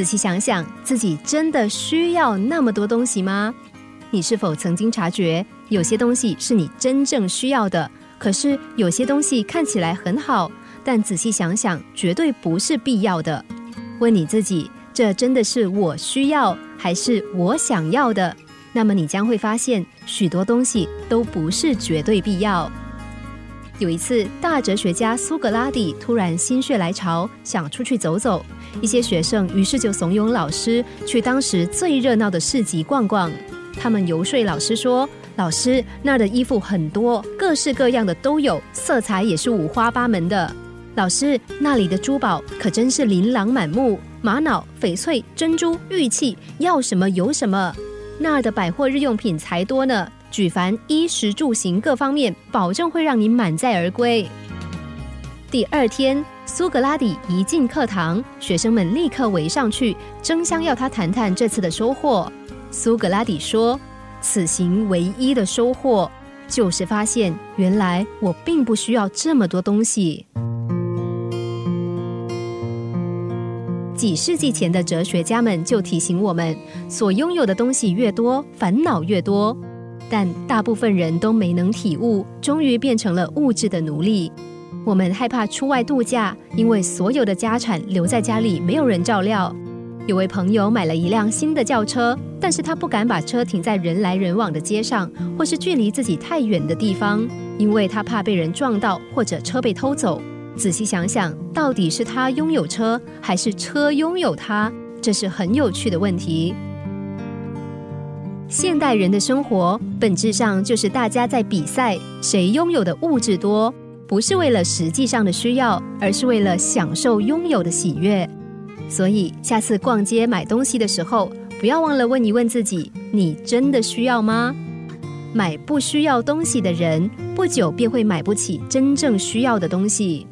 仔细想想，自己真的需要那么多东西吗？你是否曾经察觉，有些东西是你真正需要的，可是有些东西看起来很好，但仔细想想，绝对不是必要的。问你自己，这真的是我需要，还是我想要的？那么你将会发现，许多东西都不是绝对必要。有一次，大哲学家苏格拉底突然心血来潮，想出去走走。一些学生于是就怂恿老师去当时最热闹的市集逛逛。他们游说老师说：“老师，那儿的衣服很多，各式各样的都有，色彩也是五花八门的。老师，那里的珠宝可真是琳琅满目，玛瑙、翡翠、珍珠、玉器，要什么有什么。那儿的百货日用品才多呢，举凡衣食住行各方面，保证会让你满载而归。”第二天，苏格拉底一进课堂，学生们立刻围上去，争相要他谈谈这次的收获。苏格拉底说：“此行唯一的收获，就是发现原来我并不需要这么多东西。”几世纪前的哲学家们就提醒我们：所拥有的东西越多，烦恼越多。但大部分人都没能体悟，终于变成了物质的奴隶。我们害怕出外度假，因为所有的家产留在家里，没有人照料。有位朋友买了一辆新的轿车，但是他不敢把车停在人来人往的街上，或是距离自己太远的地方，因为他怕被人撞到，或者车被偷走。仔细想想，到底是他拥有车，还是车拥有他？这是很有趣的问题。现代人的生活本质上就是大家在比赛，谁拥有的物质多，不是为了实际上的需要，而是为了享受拥有的喜悦。所以，下次逛街买东西的时候，不要忘了问一问自己：你真的需要吗？买不需要东西的人，不久便会买不起真正需要的东西。